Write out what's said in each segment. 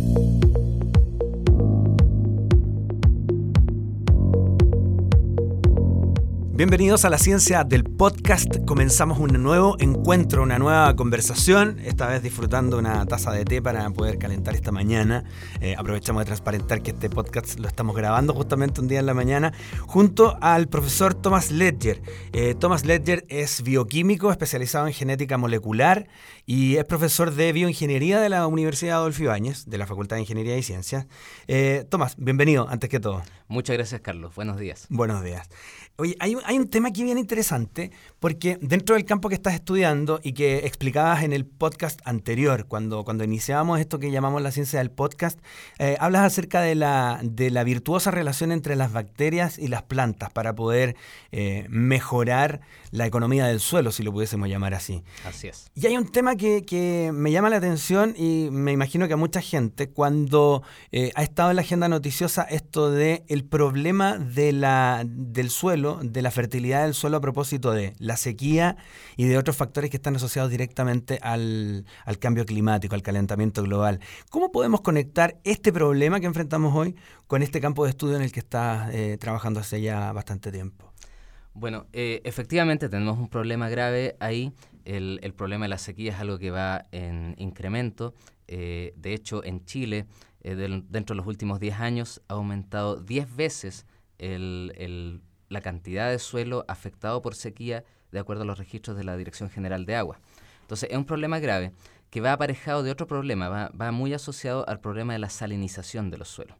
あ! Bienvenidos a la ciencia del podcast. Comenzamos un nuevo encuentro, una nueva conversación, esta vez disfrutando una taza de té para poder calentar esta mañana. Eh, aprovechamos de transparentar que este podcast lo estamos grabando justamente un día en la mañana junto al profesor Thomas Ledger. Eh, Thomas Ledger es bioquímico especializado en genética molecular y es profesor de bioingeniería de la Universidad Adolfo Ibáñez, de la Facultad de Ingeniería y Ciencias. Eh, Tomás, bienvenido antes que todo. Muchas gracias, Carlos. Buenos días. Buenos días. Oye, hay, un tema aquí bien interesante, porque dentro del campo que estás estudiando y que explicabas en el podcast anterior, cuando, cuando iniciábamos esto que llamamos la ciencia del podcast, eh, hablas acerca de la, de la virtuosa relación entre las bacterias y las plantas para poder eh, mejorar la economía del suelo, si lo pudiésemos llamar así. Así es. Y hay un tema que, que me llama la atención y me imagino que a mucha gente, cuando eh, ha estado en la agenda noticiosa esto de el problema de la, del suelo, de la fertilidad del suelo a propósito de la sequía y de otros factores que están asociados directamente al, cambio climático, al calentamiento global. ¿Cómo podemos conectar este problema que enfrentamos hoy con este campo de estudio en el que está eh, trabajando hace ya bastante tiempo? Bueno, eh, efectivamente tenemos un problema grave ahí. El, problema de la sequía es algo que va en incremento. Eh, de hecho, en Chile, dentro de los últimos 10 años, ha aumentado 10 veces el, el, la cantidad de suelo afectado por sequía de acuerdo a los registros de la Dirección General de Agua. Entonces, es un problema grave que va aparejado de otro problema, va, muy asociado al problema de la salinización de los suelos.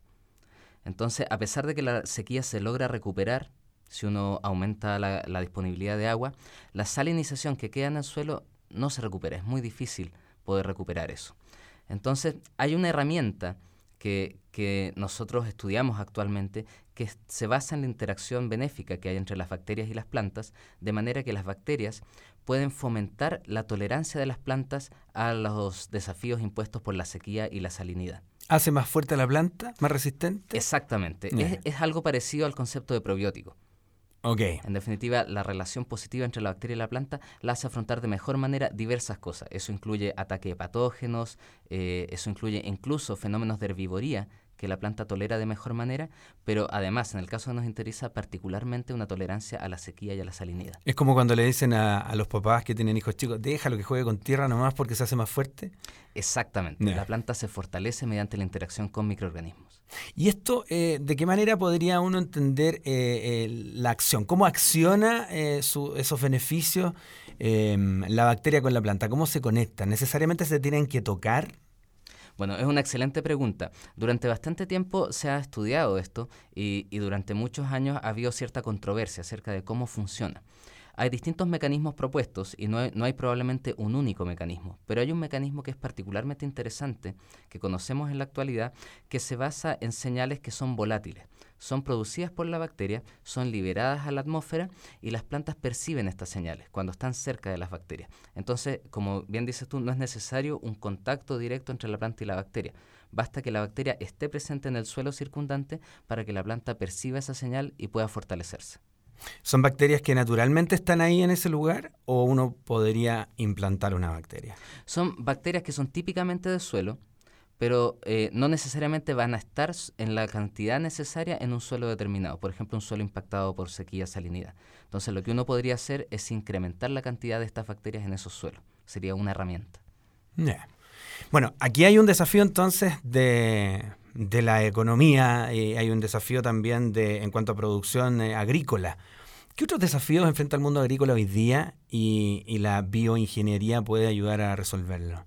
Entonces, a pesar de que la sequía se logra recuperar, si uno aumenta la, la, disponibilidad de agua, la salinización que queda en el suelo no se recupera, es muy difícil poder recuperar eso. Entonces, hay una herramienta que, que nosotros estudiamos actualmente que se basa en la interacción benéfica que hay entre las bacterias y las plantas, de manera que las bacterias pueden fomentar la tolerancia de las plantas a los desafíos impuestos por la sequía y la salinidad. ¿Hace más fuerte la planta? ¿Más resistente? Exactamente. Es, es, algo parecido al concepto de probiótico. Okay. En definitiva, la relación positiva entre la bacteria y la planta la hace afrontar de mejor manera diversas cosas. Eso incluye ataque de patógenos, eh, eso incluye incluso fenómenos de herbivoría que la planta tolera de mejor manera, pero además, en el caso que nos interesa, particularmente una tolerancia a la sequía y a la salinidad. Es como cuando le dicen a, los papás que tienen hijos chicos, déjalo que juegue con tierra nomás porque se hace más fuerte. Exactamente. La planta se fortalece mediante la interacción con microorganismos. ¿Y esto eh, de qué manera podría uno entender eh, la acción? ¿Cómo acciona eh, esos beneficios em, la bacteria con la planta? ¿Cómo se conectan? ¿Necesariamente se tienen que tocar? Bueno, es una excelente pregunta. Durante bastante tiempo se ha estudiado esto y, durante muchos años ha habido cierta controversia acerca de cómo funciona. Hay distintos mecanismos propuestos y no hay, probablemente un único mecanismo, pero hay un mecanismo que es particularmente interesante, que conocemos en la actualidad, que se basa en señales que son volátiles son producidas por la bacteria, son liberadas a la atmósfera y las plantas perciben estas señales cuando están cerca de las bacterias. Entonces, como bien dices tú, no es necesario un contacto directo entre la planta y la bacteria. Basta que la bacteria esté presente en el suelo circundante para que la planta perciba esa señal y pueda fortalecerse. ¿Son bacterias que naturalmente están ahí en ese lugar o uno podría implantar una bacteria? Son bacterias que son típicamente del suelo, pero eh, no necesariamente van a estar en la cantidad necesaria en un suelo determinado, por ejemplo, un suelo impactado por sequía, salinidad. Entonces, lo que uno podría hacer es incrementar la cantidad de estas bacterias en esos suelos. Sería una herramienta. Bueno, aquí hay un desafío entonces de, la economía y hay un desafío también de, en cuanto a producción eh, agrícola. ¿Qué otros desafíos enfrenta el mundo agrícola hoy día y la bioingeniería puede ayudar a resolverlo?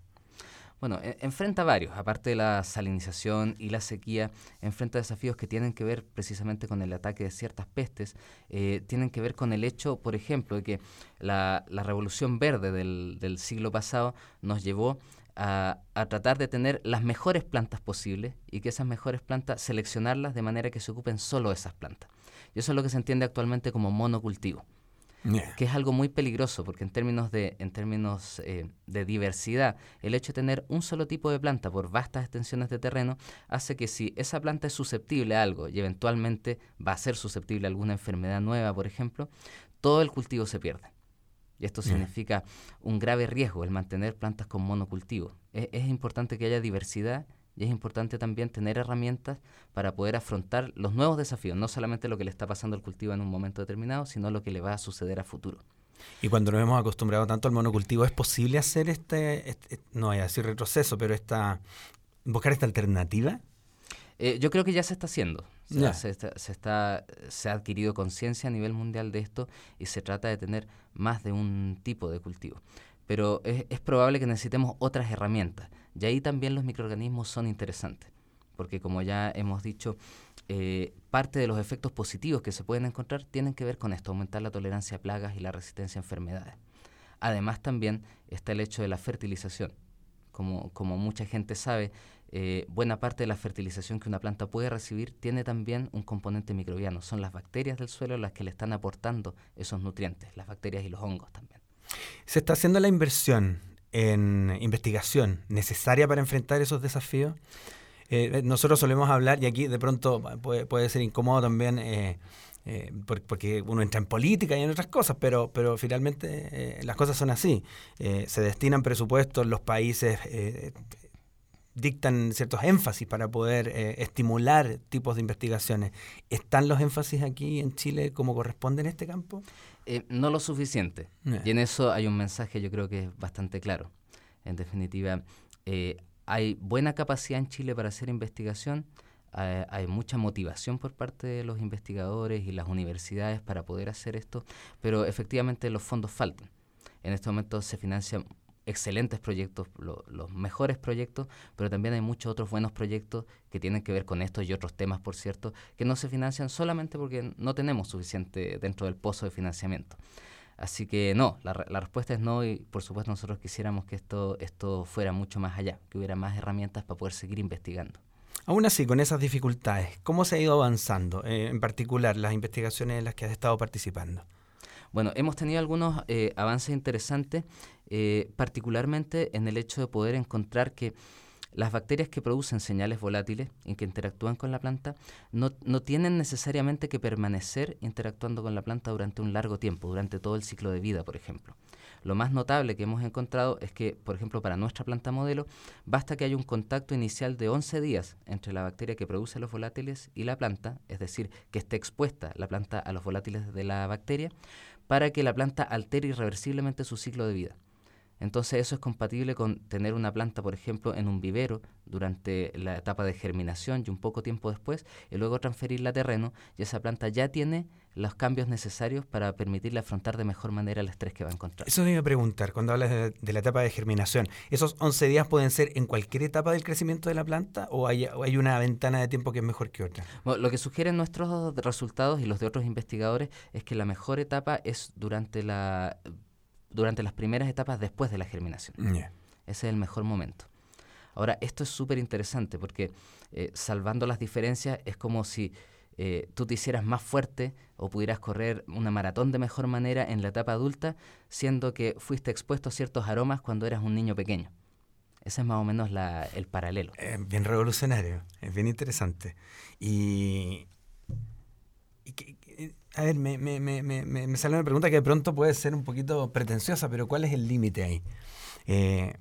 Bueno, e, enfrenta varios, aparte de la salinización y la sequía, enfrenta desafíos que tienen que ver precisamente con el ataque de ciertas pestes, eh, tienen que ver con el hecho, por ejemplo, de que la, revolución verde del, siglo pasado nos llevó a, a, tratar de tener las mejores plantas posibles y que esas mejores plantas seleccionarlas de manera que se ocupen solo esas plantas. Y eso es lo que se entiende actualmente como monocultivo que es algo muy peligroso porque en términos, de, en términos eh, de diversidad, el hecho de tener un solo tipo de planta por vastas extensiones de terreno hace que si esa planta es susceptible a algo y eventualmente va a ser susceptible a alguna enfermedad nueva, por ejemplo, todo el cultivo se pierde. Y esto significa un grave riesgo el mantener plantas con monocultivo. Es, es importante que haya diversidad y es importante también tener herramientas para poder afrontar los nuevos desafíos, no solamente lo que le está pasando al cultivo en un momento determinado, sino lo que le va a suceder a futuro. Y cuando nos hemos acostumbrado tanto al monocultivo, ¿es posible hacer este, este no voy a decir retroceso, pero esta, buscar esta alternativa? Eh, yo creo que ya se está haciendo. se, está, se, ha adquirido conciencia a nivel mundial de esto y se trata de tener más de un tipo de cultivo. Pero es, probable que necesitemos otras herramientas. Y ahí también los microorganismos son interesantes, porque como ya hemos dicho, eh, parte de los efectos positivos que se pueden encontrar tienen que ver con esto, aumentar la tolerancia a plagas y la resistencia a enfermedades. Además también está el hecho de la fertilización. Como, como mucha gente sabe, eh, buena parte de la fertilización que una planta puede recibir tiene también un componente microbiano. Son las bacterias del suelo las que le están aportando esos nutrientes, las bacterias y los hongos también. ¿Se está haciendo la inversión en investigación necesaria para enfrentar esos desafíos? Eh, nosotros solemos hablar, y aquí de pronto puede, ser incómodo también, eh, eh, porque uno entra en política y en otras cosas, pero, pero finalmente las cosas son así. se destinan presupuestos, los países dictan ciertos énfasis para poder estimular tipos de investigaciones. ¿Están los énfasis aquí en Chile como corresponde en este campo? No lo suficiente. Y en eso hay un mensaje yo creo que es bastante claro. En definitiva, hay buena capacidad en Chile para hacer investigación, hay, mucha motivación por parte de los investigadores y las universidades para poder hacer esto, pero efectivamente los fondos faltan. En este momento se financian excelentes proyectos, los mejores proyectos, pero también hay muchos otros buenos proyectos que tienen que ver con estos y otros temas, por cierto, que no se financian solamente porque no tenemos suficiente dentro del pozo de financiamiento. Así que no, la, respuesta es no y por supuesto nosotros quisiéramos que esto, esto fuera mucho más allá, que hubiera más herramientas para poder seguir investigando. Aún así, con esas dificultades, ¿cómo se ha ido avanzando, eh, en particular las investigaciones en las que has estado participando? Bueno, hemos tenido algunos eh, avances interesantes, eh, particularmente en el hecho de poder encontrar que las bacterias que producen señales volátiles y que interactúan con la planta no, tienen necesariamente que permanecer interactuando con la planta durante un largo tiempo, durante todo el ciclo de vida, por ejemplo. Lo más notable que hemos encontrado es que, por ejemplo, para nuestra planta modelo, basta que haya un contacto inicial de 11 días entre la bacteria que produce los volátiles y la planta, es decir, que esté expuesta la planta a los volátiles de la bacteria, para que la planta altere irreversiblemente su ciclo de vida. Entonces eso es compatible con tener una planta, por ejemplo, en un vivero durante la etapa de germinación y un poco tiempo después, y luego transferirla a terreno, y esa planta ya tiene los cambios necesarios para permitirle afrontar de mejor manera el estrés que va a encontrar. Eso me iba a preguntar, cuando hablas de, la etapa de germinación, ¿esos 11 días pueden ser en cualquier etapa del crecimiento de la planta o hay, hay una ventana de tiempo que es mejor que otra? lo que sugieren nuestros resultados y los de otros investigadores es que la mejor etapa es durante la durante las primeras etapas después de la germinación. Ese es el mejor momento. Ahora, esto es súper interesante porque eh, salvando las diferencias es como si eh, tú te hicieras más fuerte o pudieras correr una maratón de mejor manera en la etapa adulta, siendo que fuiste expuesto a ciertos aromas cuando eras un niño pequeño. Ese es más o menos el paralelo. Es bien revolucionario, es bien interesante. Y, a ver, me, me, me, me, sale una pregunta que de pronto puede ser un poquito pretenciosa, pero ¿cuál es el límite ahí? Eh,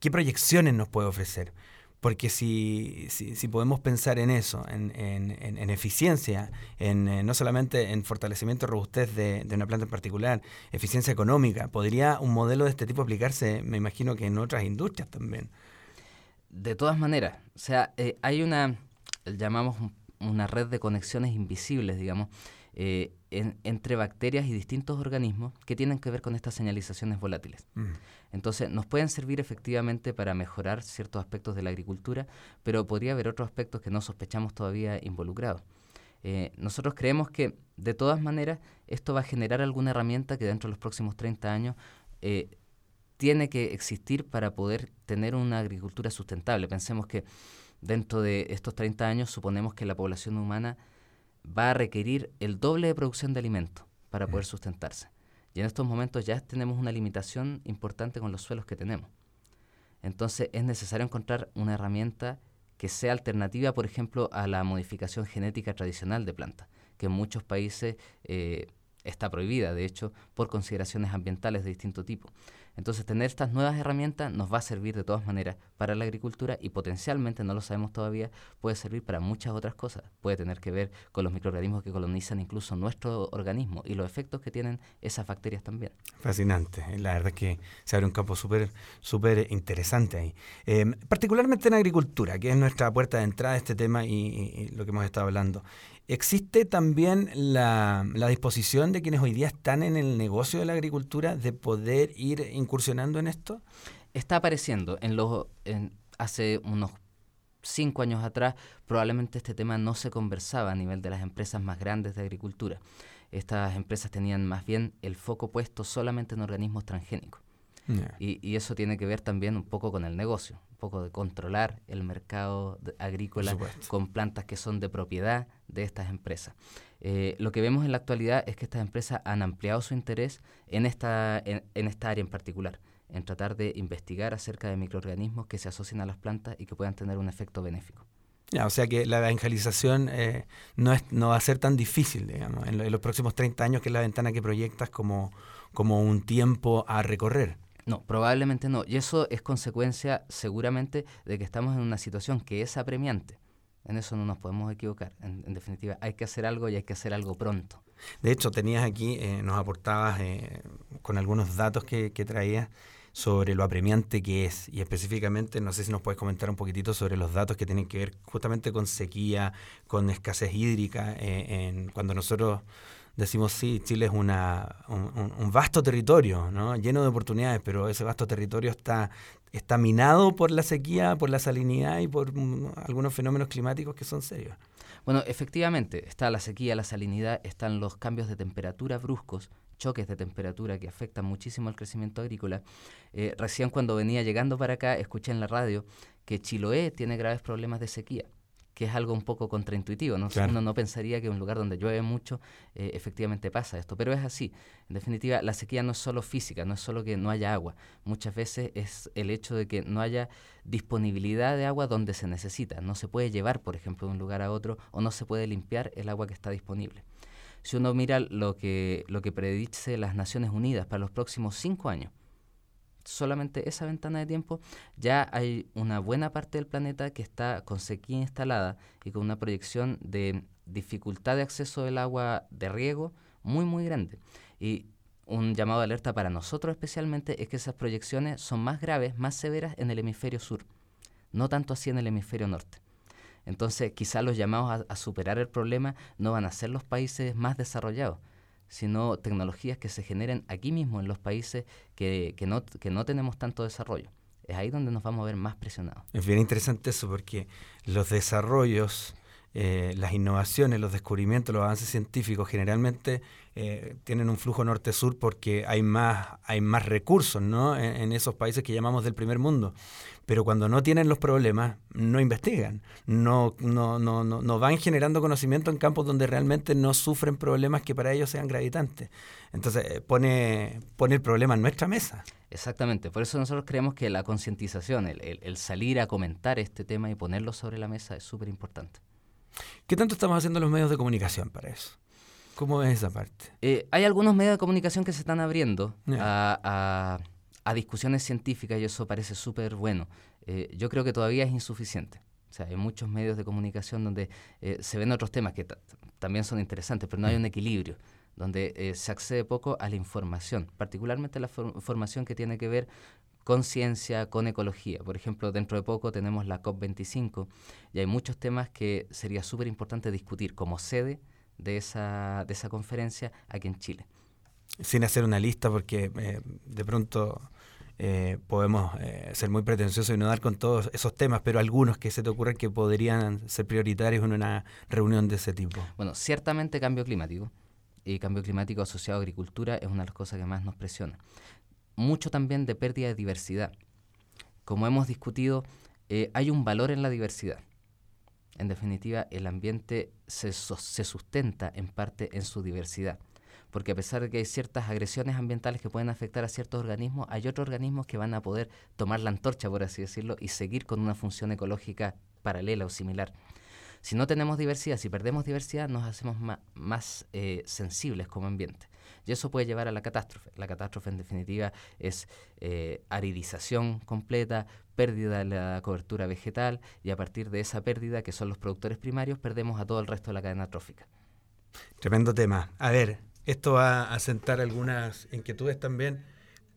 ¿Qué proyecciones nos puede ofrecer? Porque si, si, podemos pensar en eso, en, en, eficiencia, en, eh, no solamente en fortalecimiento y robustez de, una planta en particular, eficiencia económica, ¿podría un modelo de este tipo aplicarse, me imagino que en otras industrias también? De todas maneras, o sea, eh, hay una, llamamos una red de conexiones invisibles, digamos, eh, entre bacterias y distintos organismos que tienen que ver con estas señalizaciones volátiles. Mm. Entonces, nos pueden servir efectivamente para mejorar ciertos aspectos de la agricultura, pero podría haber otros aspectos que no sospechamos todavía involucrados. Eh, nosotros creemos que, de todas maneras, esto va a generar alguna herramienta que dentro de los próximos 30 años eh, tiene que existir para poder tener una agricultura sustentable. Pensemos que dentro de estos 30 años suponemos que la población humana va a requerir el doble de producción de alimentos para poder sustentarse. Y en estos momentos ya tenemos una limitación importante con los suelos que tenemos. Entonces es necesario encontrar una herramienta que sea alternativa, por ejemplo, a la modificación genética tradicional de plantas, que en muchos países eh, está prohibida, de hecho, por consideraciones ambientales de distinto tipo. Entonces, tener estas nuevas herramientas nos va a servir de todas maneras para la agricultura y potencialmente, no lo sabemos todavía, puede servir para muchas otras cosas. Puede tener que ver con los microorganismos que colonizan incluso nuestro organismo y los efectos que tienen esas bacterias también. Fascinante. La verdad es que se abre un campo súper súper interesante ahí. Em, particularmente en agricultura, que es nuestra puerta de entrada a este tema y lo que hemos estado hablando. ¿Existe también la, disposición de quienes hoy día están en el negocio de la agricultura de poder ir incursionando en esto? Está apareciendo. En los, hace unos cinco años atrás probablemente este tema no se conversaba a nivel de las empresas más grandes de agricultura. Estas empresas tenían más bien el foco puesto solamente en organismos transgénicos. Y, eso tiene que ver también un poco con el negocio, un poco de controlar el mercado agrícola con plantas que son de propiedad de estas empresas. Eh, lo que vemos en la actualidad es que estas empresas han ampliado su interés en esta, en, esta área en particular, en tratar de investigar acerca de microorganismos que se asocian a las plantas y que puedan tener un efecto benéfico. Ya, o sea que la evangelización eh, no, es, no va a ser tan difícil, digamos, en, los próximos 30 años, que es la ventana que proyectas como, como un tiempo a recorrer. No, probablemente no. Y eso es consecuencia seguramente de que estamos en una situación que es apremiante. En eso no nos podemos equivocar. En, definitiva, hay que hacer algo y hay que hacer algo pronto. De hecho, tenías aquí, eh, nos aportabas eh, con algunos datos que, traías sobre lo apremiante que es y específicamente, no sé si nos puedes comentar un poquitito sobre los datos que tienen que ver justamente con sequía, con escasez hídrica, eh, en, cuando nosotros decimos, sí, Chile es una, un, vasto territorio, ¿no? lleno de oportunidades, pero ese vasto territorio está, está minado por la sequía, por la salinidad y por mm, algunos fenómenos climáticos que son serios. Bueno, efectivamente, está la sequía, la salinidad, están los cambios de temperatura bruscos, choques de temperatura que afectan muchísimo al crecimiento agrícola. Eh, recién cuando venía llegando para acá, escuché en la radio que Chiloé tiene graves problemas de sequía que es algo un poco contraintuitivo. ¿no? Uno no pensaría que en un lugar donde llueve mucho eh, efectivamente pasa esto, pero es así. En definitiva, la sequía no es solo física, no es solo que no haya agua. Muchas veces es el hecho de que no haya disponibilidad de agua donde se necesita. No se puede llevar, por ejemplo, de un lugar a otro o no se puede limpiar el agua que está disponible. Si uno mira lo que, lo que predice las Naciones Unidas para los próximos cinco años, solamente esa ventana de tiempo, ya hay una buena parte del planeta que está con sequía instalada y con una proyección de dificultad de acceso del agua de riego muy, muy grande. Y un llamado de alerta para nosotros especialmente es que esas proyecciones son más graves, más severas en el hemisferio sur, no tanto así en el hemisferio norte. Entonces, quizás los llamados a superar el problema no van a ser los países más desarrollados, sino tecnologías que se generen aquí mismo en los países que, que, no, que no tenemos tanto desarrollo. Es ahí donde nos vamos a ver más presionados. Es bien interesante eso porque los desarrollos, eh, las innovaciones, los descubrimientos, los avances científicos generalmente eh, tienen un flujo norte-sur porque hay más, hay más recursos ¿no? en, esos países que llamamos del primer mundo pero cuando no tienen los problemas, no investigan, no, no, no, no, van generando conocimiento en campos donde realmente no sufren problemas que para ellos sean gravitantes. Entonces eh, pone, pone el problema en nuestra mesa. Exactamente, por eso nosotros creemos que la concientización, el, salir a comentar este tema y ponerlo sobre la mesa es súper importante. ¿Qué tanto estamos haciendo los medios de comunicación para eso? ¿Cómo es esa parte? Eh, hay algunos medios de comunicación que se están abriendo a a discusiones científicas y eso parece súper bueno. Eh, yo creo que todavía es insuficiente. O sea, hay muchos medios de comunicación donde eh, se ven otros temas que también son interesantes, pero no hay un equilibrio, donde se accede poco a la información, particularmente la información que tiene que ver con ciencia, con ecología. Por ejemplo, dentro de poco tenemos la COP25 y hay muchos temas que sería súper importante discutir como sede de esa, de esa conferencia aquí en Chile. Sin hacer una lista, porque de pronto eh, podemos eh, ser muy pretenciosos y no dar con todos esos temas, pero algunos que se te ocurren que podrían ser prioritarios en una reunión de ese tipo. Bueno, ciertamente cambio climático y cambio climático asociado a agricultura es una de las cosas que más nos presiona. Mucho también de pérdida de diversidad. Como hemos discutido, eh, hay un valor en la diversidad. En definitiva, el ambiente se, sustenta en parte en su diversidad porque a pesar de que hay ciertas agresiones ambientales que pueden afectar a ciertos organismos, hay otros organismos que van a poder tomar la antorcha, por así decirlo, y seguir con una función ecológica paralela o similar. Si no tenemos diversidad, si perdemos diversidad, nos hacemos más, eh, sensibles como ambiente. Y eso puede llevar a la catástrofe. La catástrofe en definitiva es eh, aridización completa, pérdida de la cobertura vegetal y a partir de esa pérdida, que son los productores primarios, perdemos a todo el resto de la cadena trófica. Tremendo tema. A ver, esto va a sentar algunas inquietudes también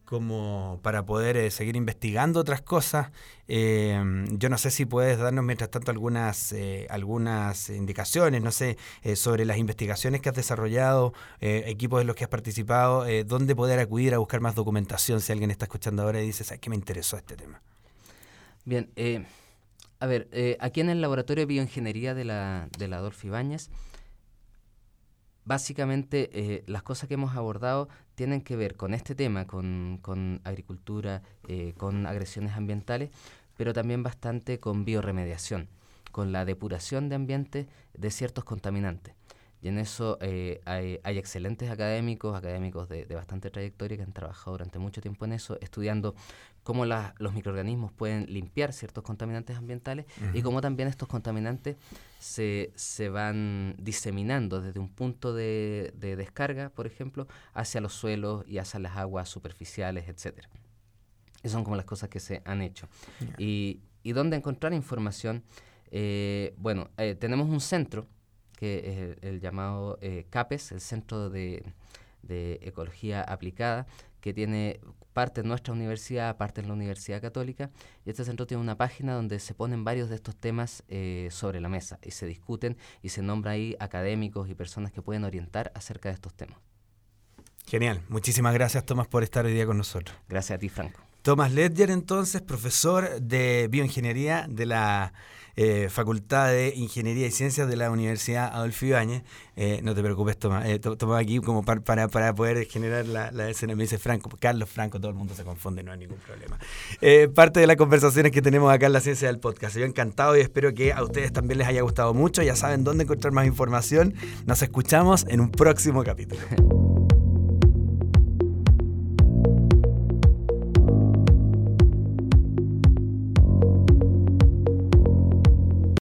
como para poder eh, seguir investigando otras cosas. Eh, yo no sé si puedes darnos mientras tanto algunas, eh, algunas indicaciones, no sé, sobre las investigaciones que has desarrollado, equipos en los que has participado, dónde poder acudir a buscar más documentación si alguien está escuchando ahora y dice, ¿sabes qué me interesó este tema? Bien, a ver, aquí en el Laboratorio de Bioingeniería de la, de la Adolfo Ibáñez, básicamente eh, las cosas que hemos abordado tienen que ver con este tema, con, agricultura, eh, con agresiones ambientales, pero también bastante con bioremediación, con la depuración de ambientes de ciertos contaminantes. Y en eso eh, hay, hay, excelentes académicos, académicos de, de, bastante trayectoria que han trabajado durante mucho tiempo en eso, estudiando cómo los microorganismos pueden limpiar ciertos contaminantes ambientales y cómo también estos contaminantes se, se, van diseminando desde un punto de, descarga, por ejemplo, hacia los suelos y hacia las aguas superficiales, etc. Esas son como las cosas que se han hecho. Y, y, dónde encontrar información? Eh, bueno, eh, tenemos un centro que es el, llamado eh, CAPES, el Centro de, de Ecología Aplicada, que tiene parte en nuestra universidad, parte en la Universidad Católica, y este centro tiene una página donde se ponen varios de estos temas eh, sobre la mesa y se discuten y se nombra ahí académicos y personas que pueden orientar acerca de estos temas. Genial, muchísimas gracias Tomás por estar hoy día con nosotros. Gracias a ti Franco. Tomás Ledger entonces, profesor de bioingeniería de la eh, Facultad de Ingeniería y Ciencias de la Universidad Adolfo Ibáñez. Eh, no te preocupes, Tomás. Eh, aquí como para, para, poder generar la, la, escena. Me dice Franco, Carlos Franco, todo el mundo se confunde, no hay ningún problema. parte de las conversaciones que tenemos acá en la Ciencia del Podcast. Yo encantado y espero que a ustedes también les haya gustado mucho. Ya saben dónde encontrar más información. Nos escuchamos en un próximo capítulo.